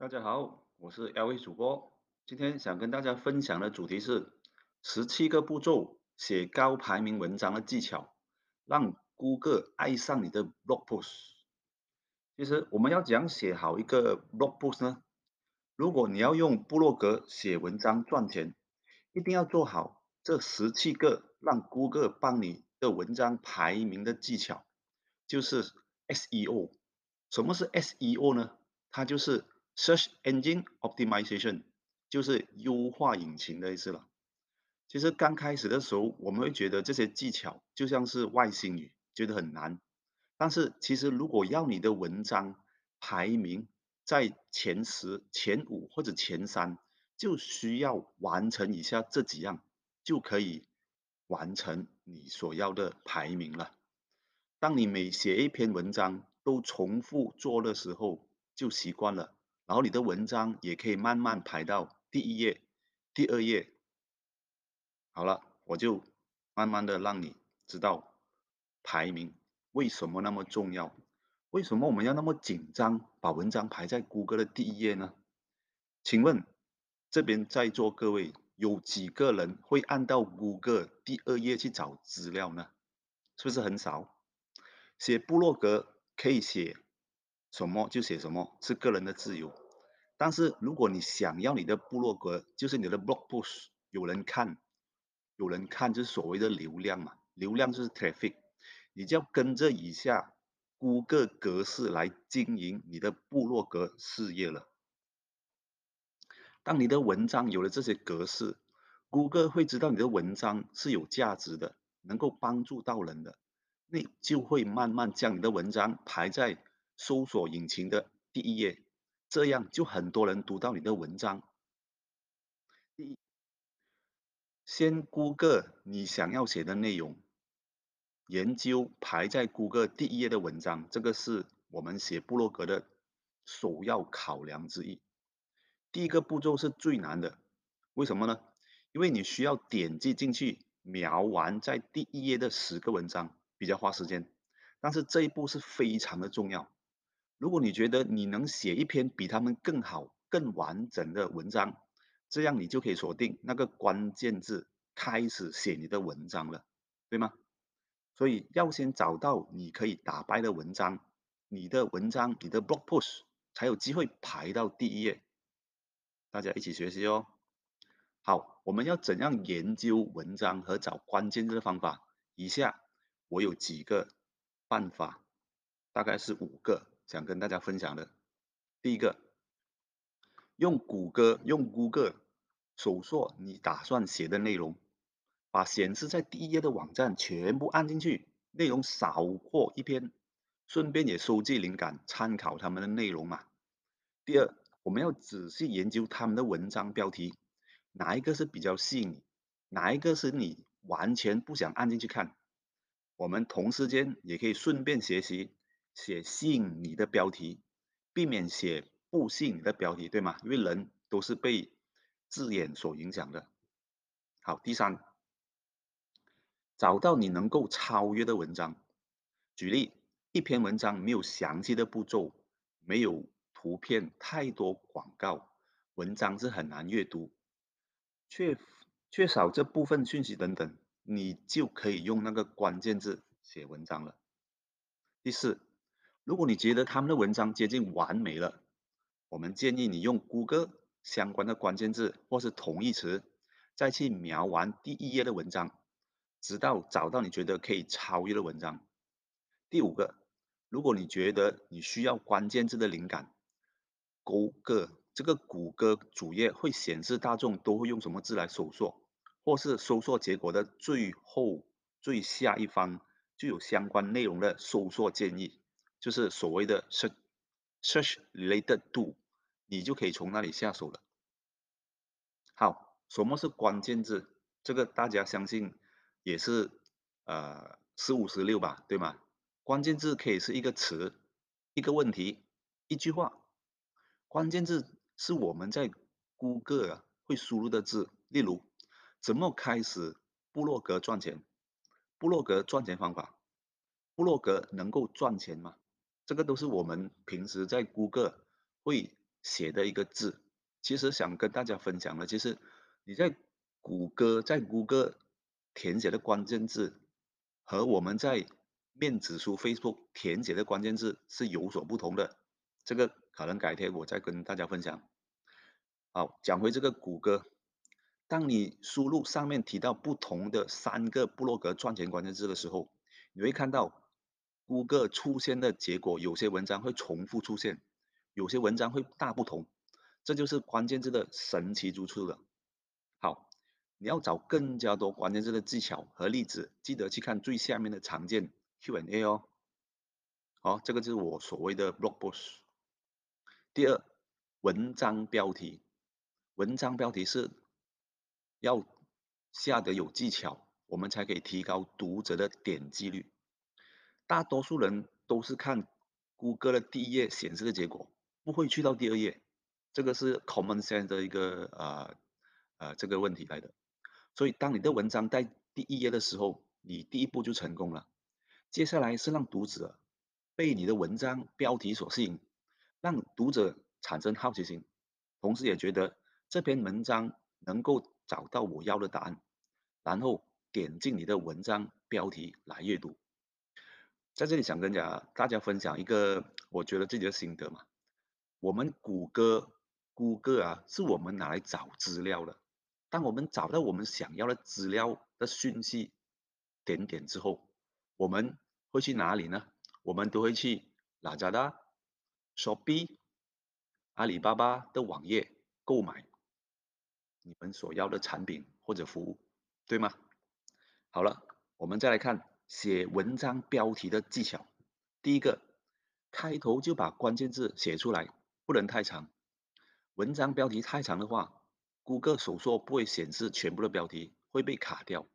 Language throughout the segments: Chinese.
大家好，我是 LV 主播。今天想跟大家分享的主题是十七个步骤写高排名文章的技巧，让顾客爱上你的 blog post。其实我们要讲写好一个 blog post 呢？如果你要用部落格写文章赚钱，一定要做好这十七个让顾客帮你的文章排名的技巧，就是 SEO。什么是 SEO 呢？它就是 Search Engine Optimization，就是优化引擎的意思了。其实刚开始的时候，我们会觉得这些技巧就像是外星语，觉得很难。但是其实如果要你的文章排名在前十、前五或者前三，就需要完成以下这几样，就可以完成你所要的排名了。当你每写一篇文章，都重复做的时候就习惯了，然后你的文章也可以慢慢排到第一页、第二页。好了，我就慢慢的让你知道排名为什么那么重要，为什么我们要那么紧张把文章排在谷歌的第一页呢？请问这边在座各位有几个人会按到谷歌第二页去找资料呢？是不是很少？写部落格。可以写什么就写什么，是个人的自由。但是如果你想要你的部落格，就是你的 blog post 有人看，有人看就是所谓的流量嘛，流量就是 traffic，你就要跟着以下谷歌格式来经营你的部落格事业了。当你的文章有了这些格式，谷歌会知道你的文章是有价值的，能够帮助到人的。那就会慢慢将你的文章排在搜索引擎的第一页，这样就很多人读到你的文章。第一，先估个你想要写的内容，研究排在谷歌第一页的文章，这个是我们写部落格的首要考量之一。第一个步骤是最难的，为什么呢？因为你需要点击进去描完在第一页的十个文章。比较花时间，但是这一步是非常的重要。如果你觉得你能写一篇比他们更好、更完整的文章，这样你就可以锁定那个关键字，开始写你的文章了，对吗？所以要先找到你可以打败的文章，你的文章、你的 blog post 才有机会排到第一页。大家一起学习哦。好，我们要怎样研究文章和找关键字的方法？以下。我有几个办法，大概是五个，想跟大家分享的。第一个，用谷歌用 Google 搜索你打算写的内容，把显示在第一页的网站全部按进去，内容扫过一篇，顺便也收集灵感，参考他们的内容嘛。第二，我们要仔细研究他们的文章标题，哪一个是比较吸引你，哪一个是你完全不想按进去看。我们同时间也可以顺便学习写吸引你的标题，避免写不吸引你的标题，对吗？因为人都是被字眼所影响的。好，第三，找到你能够超越的文章。举例，一篇文章没有详细的步骤，没有图片，太多广告，文章是很难阅读，缺缺少这部分讯息等等。你就可以用那个关键字写文章了。第四，如果你觉得他们的文章接近完美了，我们建议你用谷歌相关的关键字或是同义词，再去描完第一页的文章，直到找到你觉得可以超越的文章。第五个，如果你觉得你需要关键字的灵感，谷歌这个谷歌主页会显示大众都会用什么字来搜索。或是搜索结果的最后最下一方就有相关内容的搜索建议，就是所谓的 search search related to，你就可以从那里下手了。好，什么是关键字？这个大家相信也是呃十五十六吧，对吗？关键字可以是一个词、一个问题、一句话。关键字是我们在 Google 会输入的字，例如。怎么开始部落格赚钱？部落格赚钱方法，部落格能够赚钱吗？这个都是我们平时在谷歌会写的一个字。其实想跟大家分享的，其实你在谷歌在谷歌填写的关键字，和我们在面子书 Facebook 填写的关键字是有所不同的。这个可能改天我再跟大家分享。好，讲回这个谷歌，当你输入上面提到不同的三个布洛格赚钱关键字的时候，你会看到谷歌出现的结果，有些文章会重复出现，有些文章会大不同。这就是关键字的神奇之处了。好，你要找更加多关键字的技巧和例子，记得去看最下面的常见 Q&A 哦。好，这个就是我所谓的 blog post。第二，文章标题，文章标题是要下得有技巧，我们才可以提高读者的点击率。大多数人都是看谷歌的第一页显示的结果，不会去到第二页。这个是 common sense 的一个呃呃这个问题来的，所以当你的文章在第一页的时候，你第一步就成功了。接下来是让读者被你的文章标题所吸引，让读者产生好奇心，同时也觉得这篇文章能够找到我要的答案，然后点进你的文章标题来阅读。在这里想跟大家大家分享一个我觉得自己的心得嘛，我们谷歌。谷歌啊，是我们拿来找资料的。当我们找到我们想要的资料的讯息点点之后，我们会去哪里呢？我们都会去哪家的、Shopee、阿里巴巴的网页购买你们所要的产品或者服务，对吗？好了，我们再来看写文章标题的技巧。第一个，开头就把关键字写出来，不能太长。文章标题太长的话，谷歌搜索不会显示全部的标题，会被卡掉，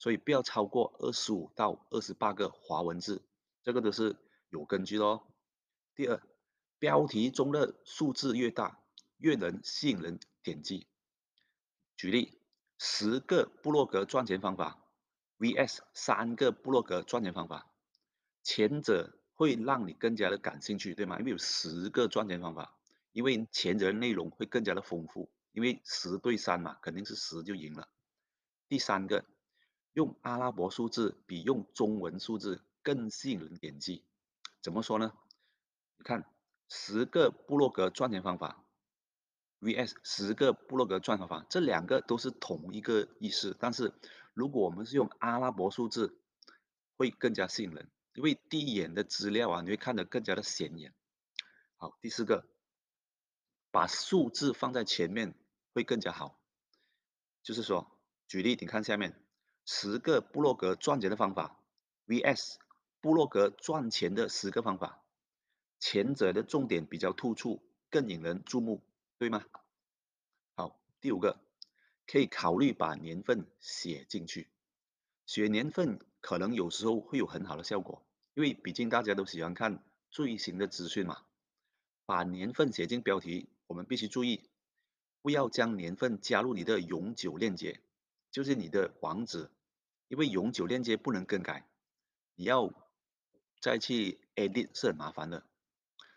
所以不要超过二十五到二十八个华文字，这个都是有根据的哦。第二，标题中的数字越大，越能吸引人点击。举例，十个布洛格赚钱方法 vs 三个布洛格赚钱方法，前者会让你更加的感兴趣，对吗？因为有十个赚钱方法。因为前者的内容会更加的丰富，因为十对三嘛，肯定是十就赢了。第三个，用阿拉伯数字比用中文数字更吸引人点击。怎么说呢？你看，十个布洛格赚钱方法 vs 十个布洛格赚钱方法，这两个都是同一个意思。但是如果我们是用阿拉伯数字，会更加吸引人，因为第一眼的资料啊，你会看得更加的显眼。好，第四个。把数字放在前面会更加好，就是说，举例，你看下面十个布洛格赚钱的方法，vs 布洛格赚钱的十个方法，前者的重点比较突出，更引人注目，对吗？好，第五个，可以考虑把年份写进去，写年份可能有时候会有很好的效果，因为毕竟大家都喜欢看最新的资讯嘛，把年份写进标题。我们必须注意，不要将年份加入你的永久链接，就是你的网址，因为永久链接不能更改，你要再去 edit 是很麻烦的。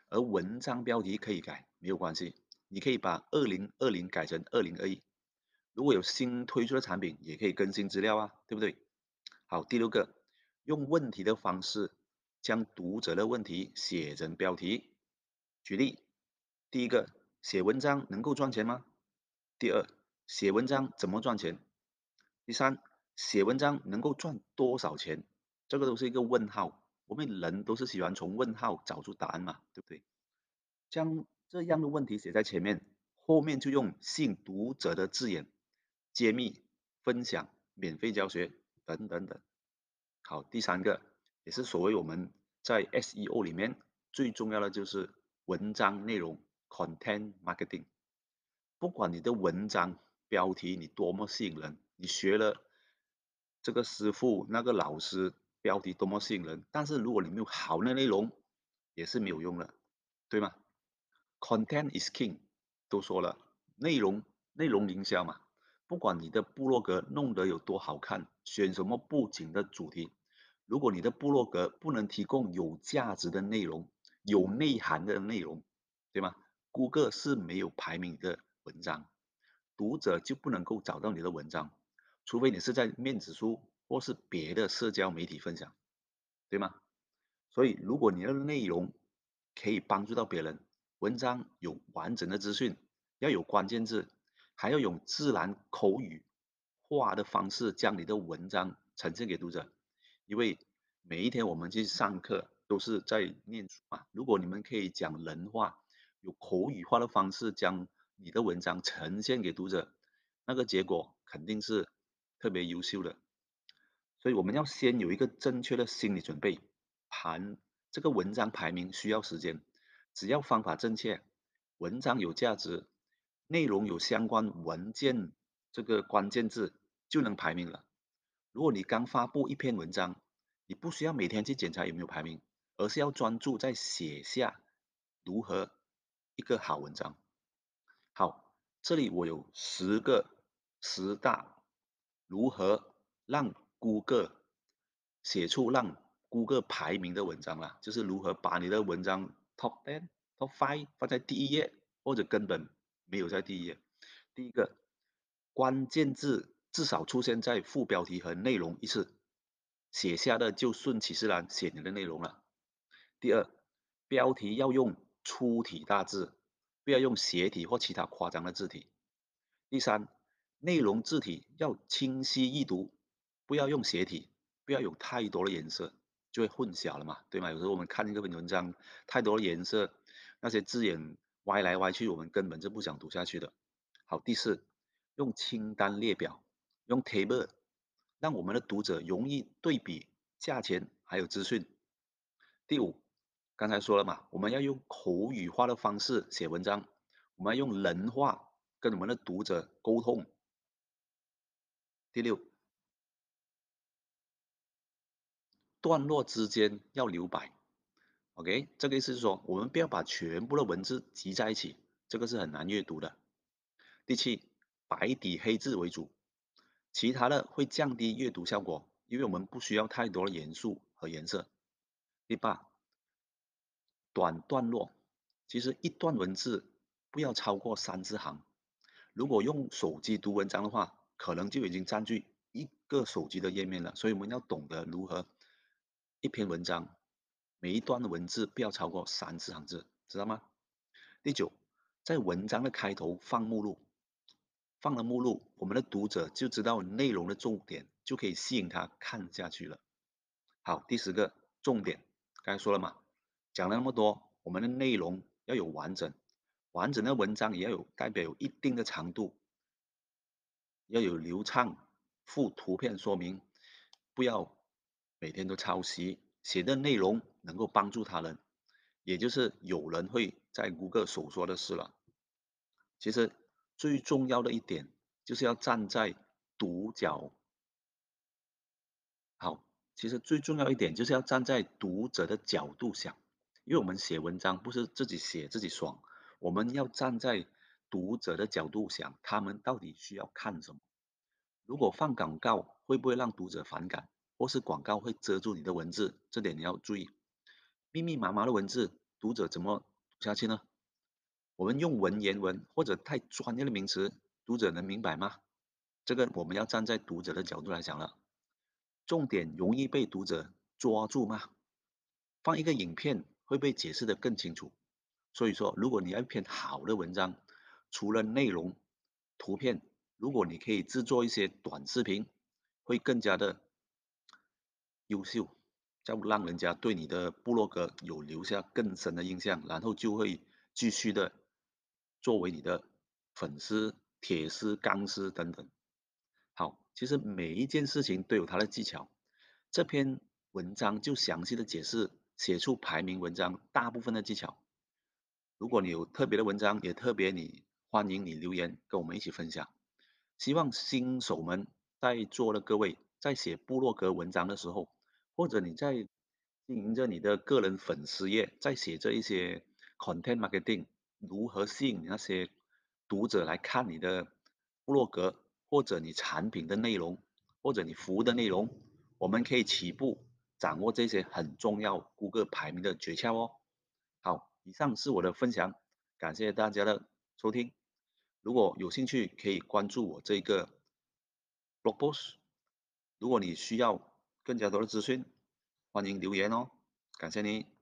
而文章标题可以改，没有关系，你可以把二零二零改成二零二一。如果有新推出的产品，也可以更新资料啊，对不对？好，第六个，用问题的方式将读者的问题写成标题。举例，第一个。写文章能够赚钱吗？第二，写文章怎么赚钱？第三，写文章能够赚多少钱？这个都是一个问号。我们人都是喜欢从问号找出答案嘛，对不对？将这样的问题写在前面，后面就用吸引读者的字眼，揭秘、分享、免费教学等等等。好，第三个也是所谓我们在 SEO 里面最重要的就是文章内容。Content marketing，不管你的文章标题你多么吸引人，你学了这个师傅那个老师标题多么吸引人，但是如果你没有好的内容，也是没有用的，对吗？Content is king，都说了，内容内容营销嘛，不管你的部落格弄得有多好看，选什么布景的主题，如果你的部落格不能提供有价值的内容、有内涵的内容，对吗？谷歌是没有排名的文章，读者就不能够找到你的文章，除非你是在面子书或是别的社交媒体分享，对吗？所以，如果你的内容可以帮助到别人，文章有完整的资讯，要有关键字，还要用自然口语化的方式将你的文章呈现给读者。因为每一天我们去上课都是在念书嘛，如果你们可以讲人话，有口语化的方式将你的文章呈现给读者，那个结果肯定是特别优秀的。所以我们要先有一个正确的心理准备。盘这个文章排名需要时间，只要方法正确，文章有价值，内容有相关文件这个关键字就能排名了。如果你刚发布一篇文章，你不需要每天去检查有没有排名，而是要专注在写下如何一个好文章。好，这里我有十个十大如何让谷歌写出让。谷歌排名的文章啦，就是如何把你的文章 top ten、top five 放在第一页，或者根本没有在第一页。第一个，关键字至少出现在副标题和内容一次，写下的就顺其自然写你的内容了。第二，标题要用粗体大字，不要用斜体或其他夸张的字体。第三，内容字体要清晰易读，不要用斜体，不要有太多的颜色。就会混淆了嘛，对吗？有时候我们看一个文章，太多的颜色，那些字眼歪来歪去，我们根本就不想读下去的。好，第四，用清单列表，用 table，让我们的读者容易对比价钱还有资讯。第五，刚才说了嘛，我们要用口语化的方式写文章，我们要用人话跟我们的读者沟通。第六。段落之间要留白，OK，这个意思是说，我们不要把全部的文字集在一起，这个是很难阅读的。第七，白底黑字为主，其他的会降低阅读效果，因为我们不需要太多的元素和颜色。第八，短段落，其实一段文字不要超过三字行，如果用手机读文章的话，可能就已经占据一个手机的页面了，所以我们要懂得如何。一篇文章，每一段的文字不要超过三十行字，知道吗？第九，在文章的开头放目录，放了目录，我们的读者就知道内容的重点，就可以吸引他看下去了。好，第十个重点，刚才说了嘛，讲了那么多，我们的内容要有完整，完整的文章也要有代表有一定的长度，要有流畅，附图片说明，不要。每天都抄袭，写的内容能够帮助他人，也就是有人会在谷歌所说的事了。其实最重要的一点就是要站在读角，好，其实最重要一点就是要站在读者的角度想，因为我们写文章不是自己写自己爽，我们要站在读者的角度想，他们到底需要看什么？如果放广告，会不会让读者反感？或是广告会遮住你的文字，这点你要注意。密密麻麻的文字，读者怎么读下去呢？我们用文言文或者太专业的名词，读者能明白吗？这个我们要站在读者的角度来讲了。重点容易被读者抓住吗？放一个影片会被解释的更清楚。所以说，如果你要一篇好的文章，除了内容、图片，如果你可以制作一些短视频，会更加的。优秀，要让人家对你的部落格有留下更深的印象，然后就会继续的作为你的粉丝、铁丝、钢丝等等。好，其实每一件事情都有它的技巧。这篇文章就详细的解释写出排名文章大部分的技巧。如果你有特别的文章，也特别你欢迎你留言跟我们一起分享。希望新手们在座的各位。在写部落格文章的时候，或者你在经营着你的个人粉丝页，在写这一些 content marketing，如何吸引那些读者来看你的部落格，或者你产品的内容，或者你服务的内容，我们可以起步掌握这些很重要谷歌排名的诀窍哦。好，以上是我的分享。感谢大家的收听。如果有兴趣，可以关注我这个 blog post。如果你需要更加多的资讯，欢迎留言哦。感谢你。